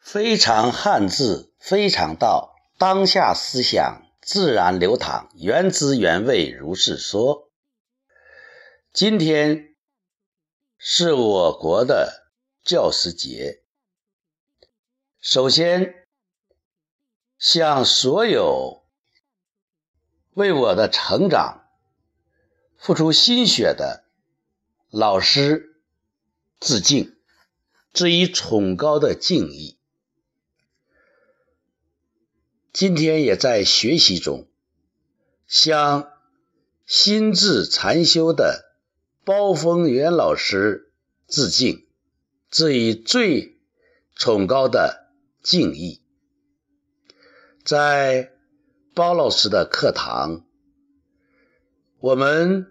非常汉字，非常道。当下思想自然流淌，原汁原味如是说。今天是我国的教师节，首先向所有为我的成长付出心血的老师致敬，致以崇高的敬意。今天也在学习中，向心智禅修的包峰元老师致敬，致以最崇高的敬意。在包老师的课堂，我们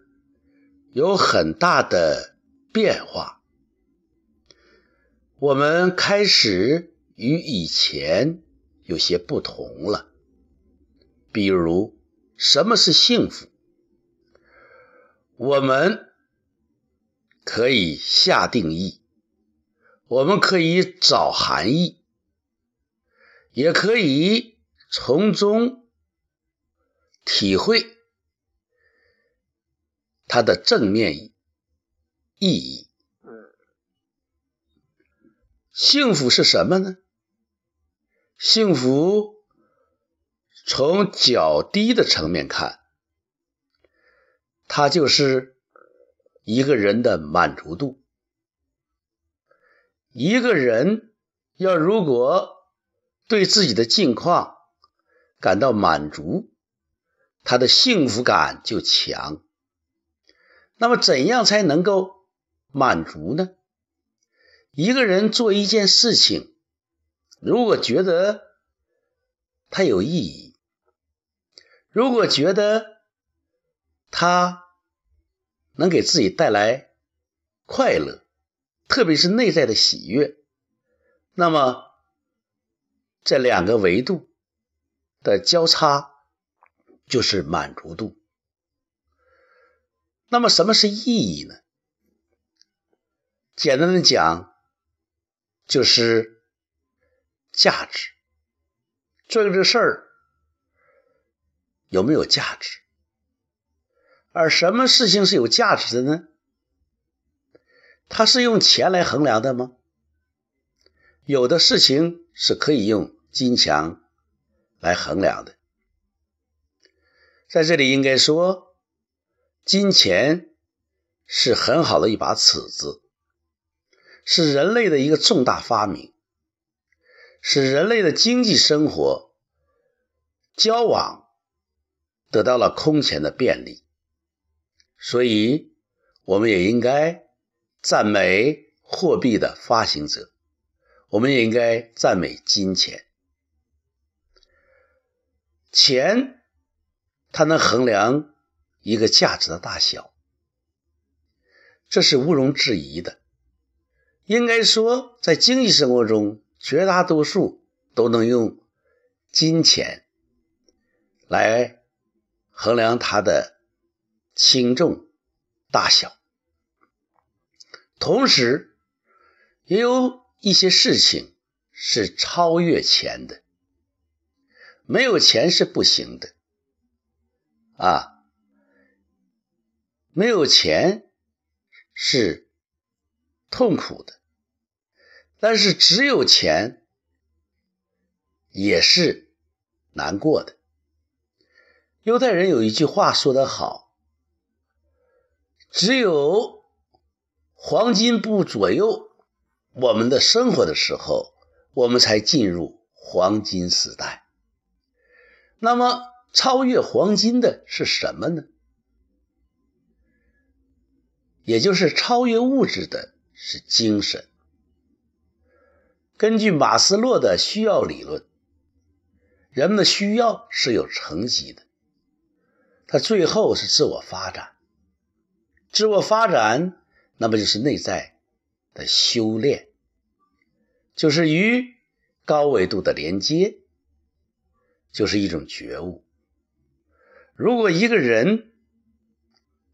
有很大的变化，我们开始与以前。有些不同了，比如什么是幸福？我们可以下定义，我们可以找含义，也可以从中体会它的正面意义。幸福是什么呢？幸福从较低的层面看，它就是一个人的满足度。一个人要如果对自己的境况感到满足，他的幸福感就强。那么，怎样才能够满足呢？一个人做一件事情。如果觉得它有意义，如果觉得它能给自己带来快乐，特别是内在的喜悦，那么这两个维度的交叉就是满足度。那么什么是意义呢？简单的讲，就是。价值，做这个事儿有没有价值？而什么事情是有价值的呢？它是用钱来衡量的吗？有的事情是可以用金钱来衡量的。在这里应该说，金钱是很好的一把尺子，是人类的一个重大发明。使人类的经济生活交往得到了空前的便利，所以我们也应该赞美货币的发行者，我们也应该赞美金钱。钱它能衡量一个价值的大小，这是毋庸置疑的。应该说，在经济生活中。绝大多数都能用金钱来衡量它的轻重大小，同时也有一些事情是超越钱的，没有钱是不行的啊，没有钱是痛苦的。但是只有钱也是难过的。犹太人有一句话说得好：“只有黄金不左右我们的生活的时候，我们才进入黄金时代。”那么，超越黄金的是什么呢？也就是超越物质的是精神。根据马斯洛的需要理论，人们的需要是有层级的，它最后是自我发展。自我发展，那么就是内在的修炼，就是与高维度的连接，就是一种觉悟。如果一个人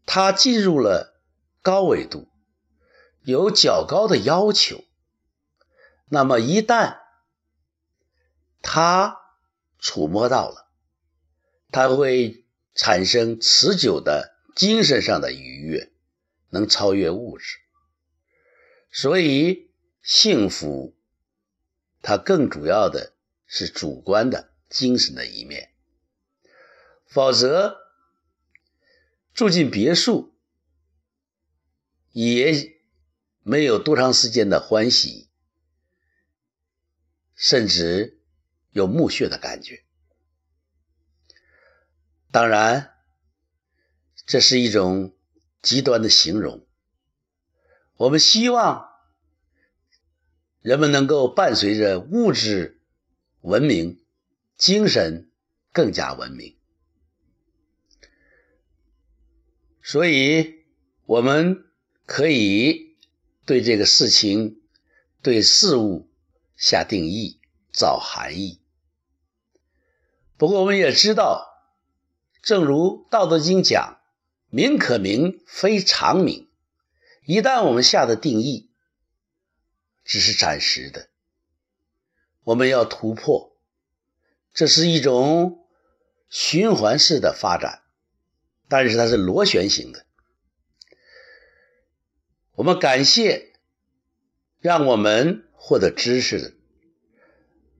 他进入了高维度，有较高的要求。那么，一旦他触摸到了，他会产生持久的精神上的愉悦，能超越物质。所以，幸福它更主要的是主观的精神的一面。否则，住进别墅也没有多长时间的欢喜，甚至有墓穴的感觉。当然，这是一种极端的形容。我们希望人们能够伴随着物质文明，精神更加文明。所以，我们可以对这个事情、对事物下定义、找含义。不过，我们也知道，正如《道德经》讲：“名可名，非常名。”一旦我们下的定义只是暂时的，我们要突破，这是一种循环式的发展。但是它是螺旋形的。我们感谢让我们获得知识的、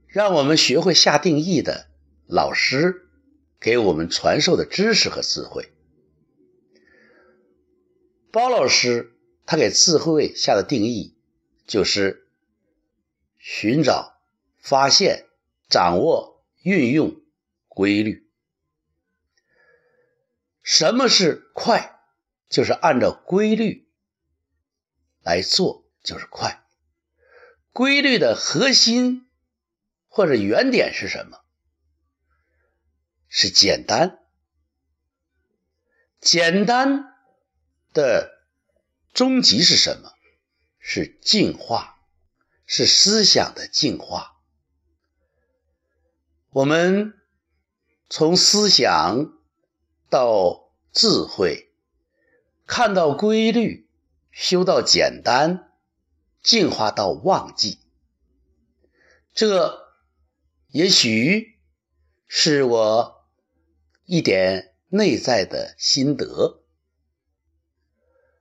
让我们学会下定义的老师，给我们传授的知识和智慧。包老师他给智慧下的定义就是寻找、发现、掌握、运用规律。什么是快？就是按照规律来做，就是快。规律的核心或者原点是什么？是简单。简单的终极是什么？是进化，是思想的进化。我们从思想。到智慧，看到规律，修到简单，进化到忘记。这也许是我一点内在的心得。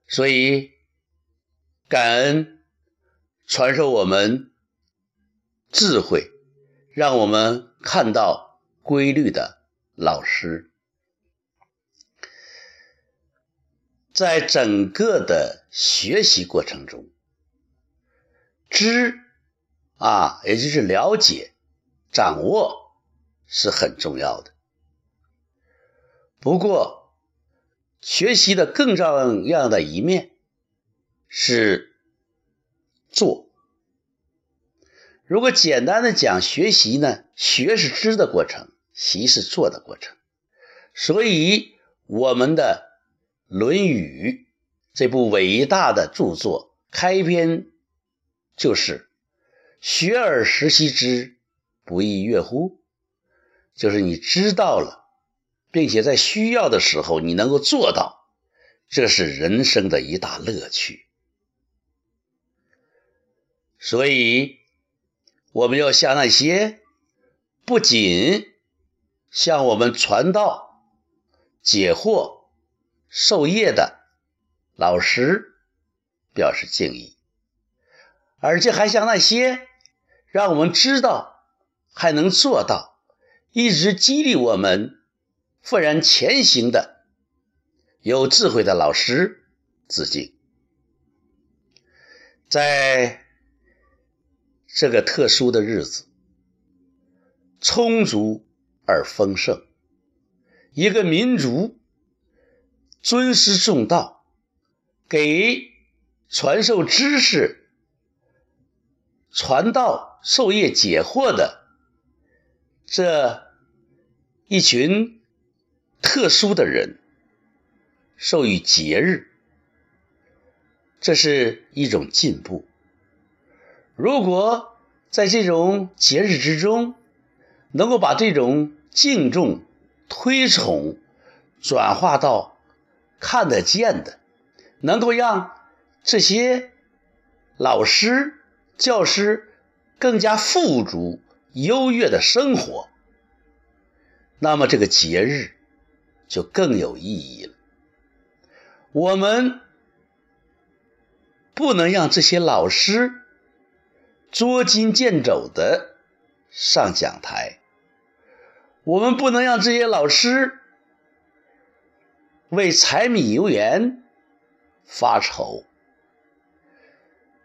所以，感恩传授我们智慧，让我们看到规律的老师。在整个的学习过程中，知啊，也就是了解、掌握是很重要的。不过，学习的更重要的一面是做。如果简单的讲学习呢，学是知的过程，习是做的过程。所以，我们的。《论语》这部伟大的著作开篇就是“学而时习之，不亦说乎”，就是你知道了，并且在需要的时候你能够做到，这是人生的一大乐趣。所以，我们要向那些不仅向我们传道、解惑。授业的老师表示敬意，而且还向那些让我们知道还能做到、一直激励我们奋然前行的有智慧的老师致敬。在这个特殊的日子，充足而丰盛，一个民族。尊师重道，给传授知识、传道授业解惑的这一群特殊的人，授予节日，这是一种进步。如果在这种节日之中，能够把这种敬重、推崇转化到。看得见的，能够让这些老师、教师更加富足、优越的生活，那么这个节日就更有意义了。我们不能让这些老师捉襟见肘的上讲台，我们不能让这些老师为柴米油盐发愁。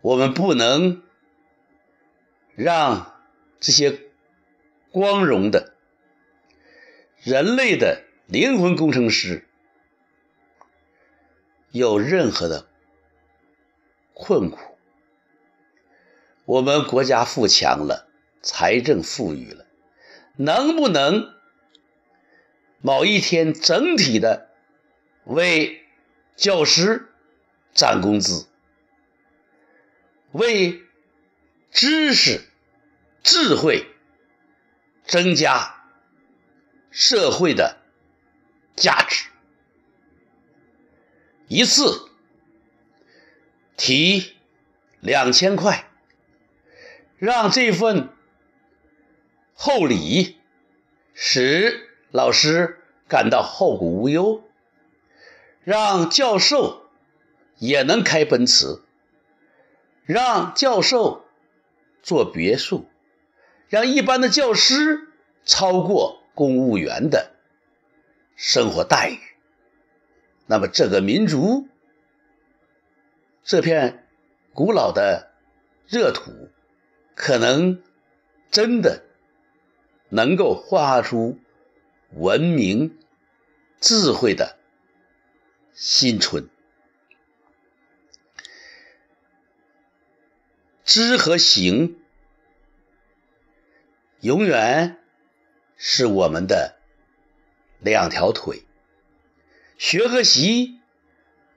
我们不能让这些光荣的人类的灵魂工程师有任何的困苦。我们国家富强了，财政富裕了，能不能某一天整体的为教师涨工资？为知识、智慧增加社会的价值，一次提两千块，让这份厚礼使老师感到后顾无忧，让教授也能开奔驰。让教授做别墅，让一般的教师超过公务员的生活待遇，那么这个民族这片古老的热土，可能真的能够画出文明智慧的新春。知和行永远是我们的两条腿，学和习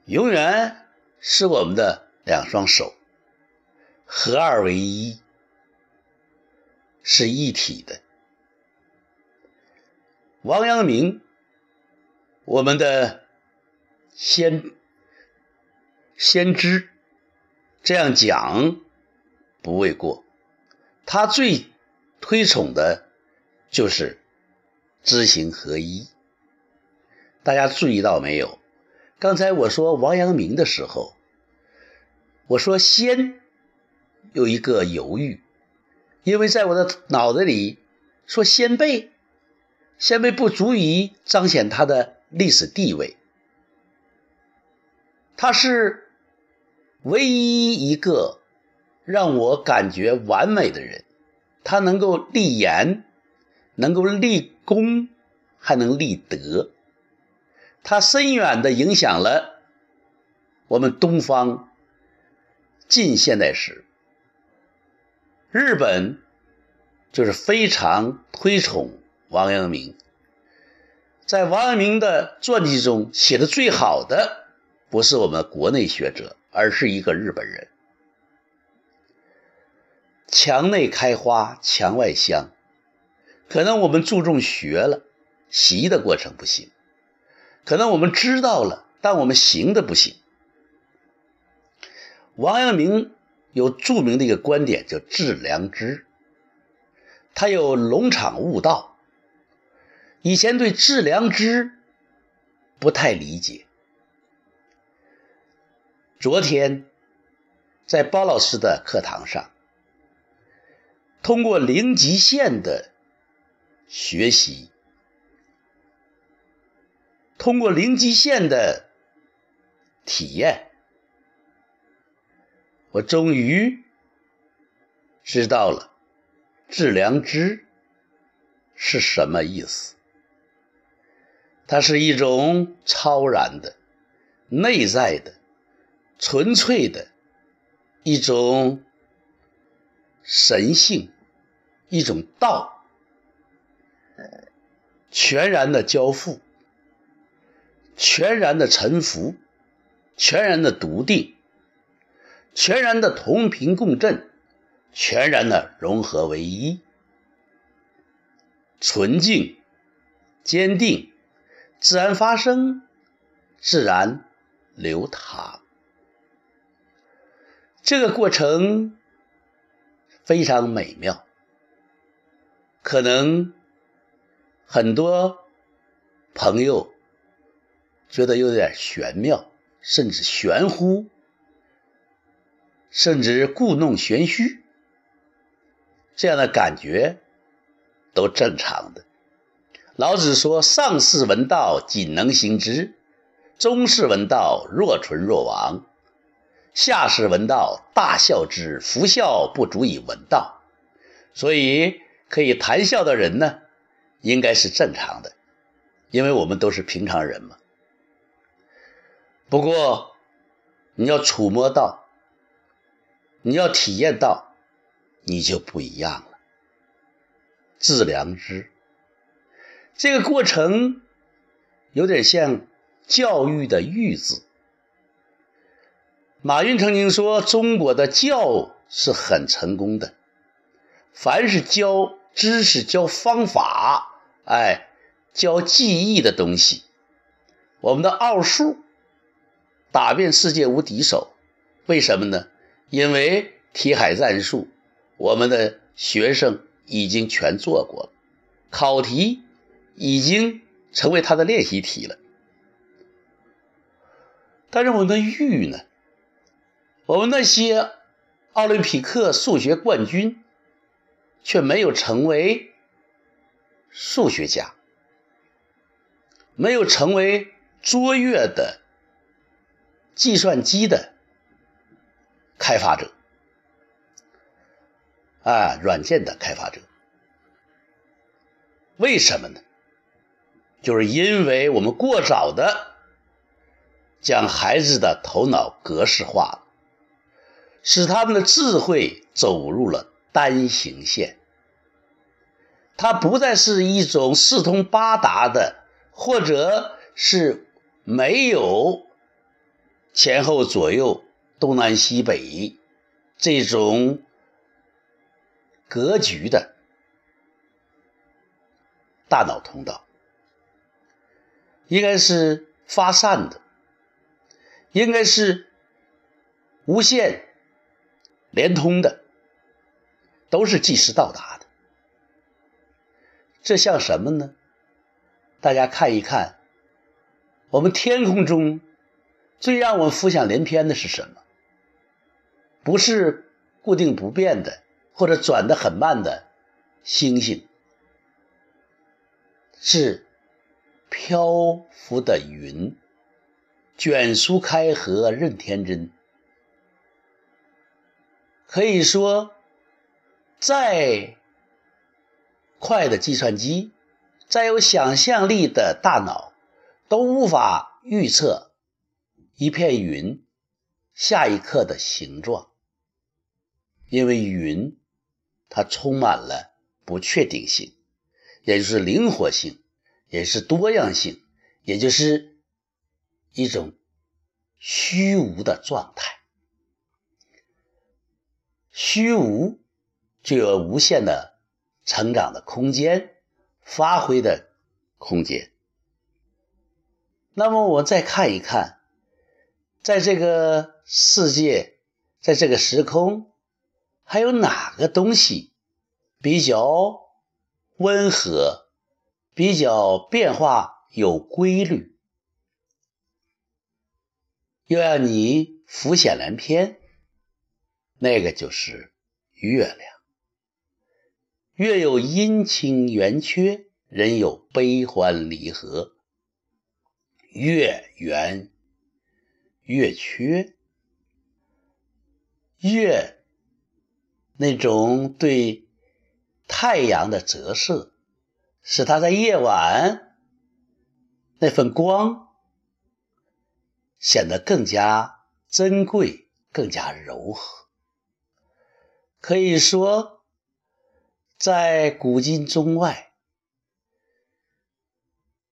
永远是我们的两双手，合二为一，是一体的。王阳明，我们的先先知这样讲。不为过，他最推崇的就是知行合一。大家注意到没有？刚才我说王阳明的时候，我说先有一个犹豫，因为在我的脑子里说先辈，先辈不足以彰显他的历史地位，他是唯一一个。让我感觉完美的人，他能够立言，能够立功，还能立德。他深远的影响了我们东方近现代史。日本就是非常推崇王阳明，在王阳明的传记中写的最好的，不是我们国内学者，而是一个日本人。墙内开花墙外香，可能我们注重学了，习的过程不行；可能我们知道了，但我们行的不行。王阳明有著名的一个观点，叫致良知。他有龙场悟道，以前对致良知不太理解。昨天在包老师的课堂上。通过零极限的学习，通过零极限的体验，我终于知道了“致良知”是什么意思。它是一种超然的、内在的、纯粹的一种。神性，一种道，全然的交付，全然的臣服，全然的笃定，全然的同频共振，全然的融合为一，纯净、坚定，自然发生，自然流淌，这个过程。非常美妙，可能很多朋友觉得有点玄妙，甚至玄乎，甚至故弄玄虚，这样的感觉都正常的。老子说：“上士闻道，仅能行之；中士闻道，若存若亡；下士闻道，大笑之。夫笑不足以闻道。”所以，可以谈笑的人呢，应该是正常的，因为我们都是平常人嘛。不过，你要触摸到，你要体验到，你就不一样了。致良知。这个过程有点像教育的“育”字。马云曾经说：“中国的教是很成功的，凡是教知识、教方法，哎，教记忆的东西，我们的奥数打遍世界无敌手。为什么呢？因为题海战术，我们的学生已经全做过了，考题。”已经成为他的练习题了，但是我们的玉呢？我们那些奥林匹克数学冠军却没有成为数学家，没有成为卓越的计算机的开发者，啊，软件的开发者，为什么呢？就是因为我们过早的将孩子的头脑格式化了，使他们的智慧走入了单行线。它不再是一种四通八达的，或者是没有前后左右、东南西北这种格局的大脑通道。应该是发散的，应该是无限连通的，都是即时到达的。这像什么呢？大家看一看，我们天空中最让我们浮想联翩的是什么？不是固定不变的，或者转的很慢的星星，是。漂浮的云，卷舒开合任天真。可以说，再快的计算机，再有想象力的大脑，都无法预测一片云下一刻的形状，因为云它充满了不确定性，也就是灵活性。也是多样性，也就是一种虚无的状态。虚无就有无限的成长的空间，发挥的空间。那么我再看一看，在这个世界，在这个时空，还有哪个东西比较温和？比较变化有规律，又让你浮想联翩，那个就是月亮。月有阴晴圆缺，人有悲欢离合。月圆月缺，月那种对太阳的折射。使它在夜晚那份光显得更加珍贵、更加柔和。可以说，在古今中外，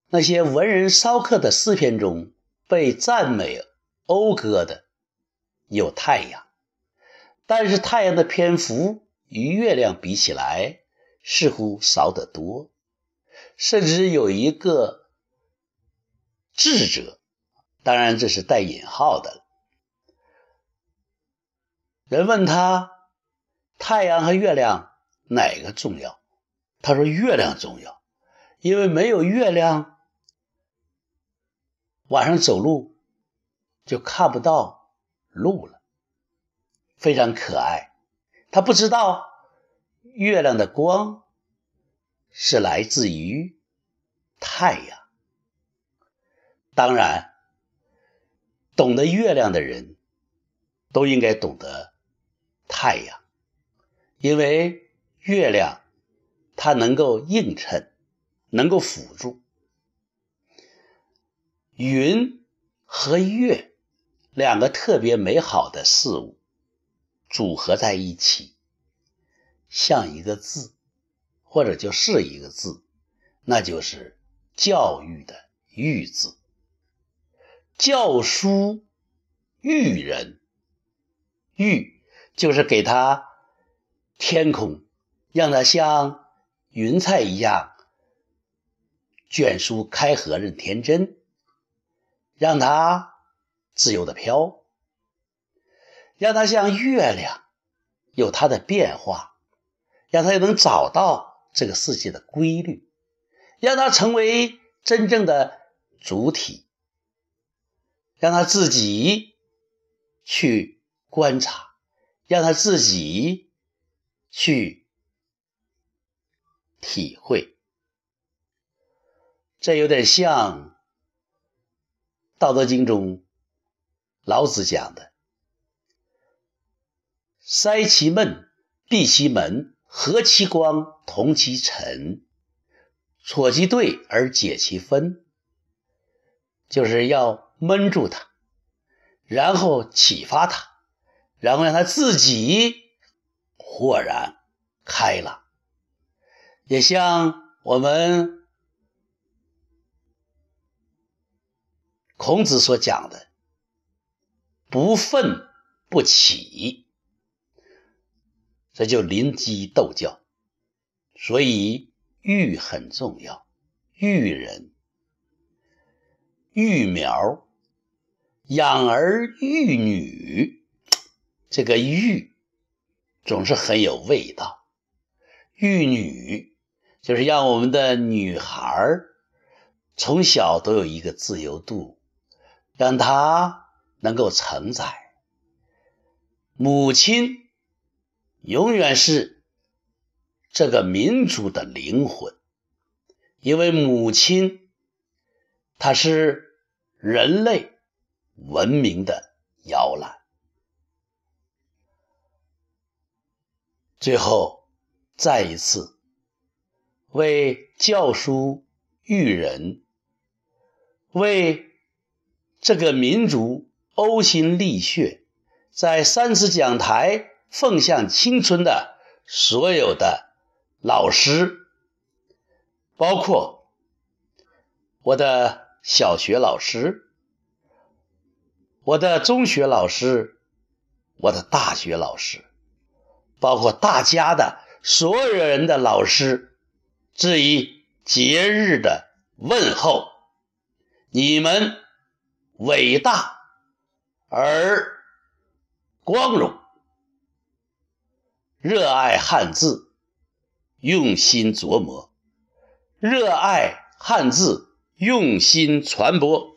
那些文人骚客的诗篇中被赞美、讴歌的有太阳，但是太阳的篇幅与月亮比起来，似乎少得多。甚至有一个智者，当然这是带引号的。人问他：太阳和月亮哪个重要？他说月亮重要，因为没有月亮，晚上走路就看不到路了。非常可爱，他不知道月亮的光是来自于太阳。当然，懂得月亮的人都应该懂得太阳，因为月亮它能够映衬，能够辅助。云和月两个特别美好的事物。组合在一起，像一个字，或者就是一个字，那就是教育的“育”字。教书育人，育就是给他天空，让他像云彩一样卷舒开合，任天真，让他自由的飘。让它像月亮，有它的变化，让它能找到这个世界的规律，让它成为真正的主体，让他自己去观察，让他自己去体会。这有点像《道德经》中老子讲的。塞其闷，闭其门，和其光，同其尘，错其对而解其分，就是要闷住他，然后启发他，然后让他自己豁然开朗。也像我们孔子所讲的“不愤不启”。这就临机斗教，所以育很重要，育人、育苗、养儿育女，这个育总是很有味道。育女就是让我们的女孩从小都有一个自由度，让她能够承载母亲。永远是这个民族的灵魂，因为母亲，她是人类文明的摇篮。最后，再一次为教书育人，为这个民族呕心沥血，在三次讲台。奉献青春的所有的老师，包括我的小学老师、我的中学老师、我的大学老师，包括大家的所有人的老师，致以节日的问候。你们伟大而光荣。热爱汉字，用心琢磨；热爱汉字，用心传播。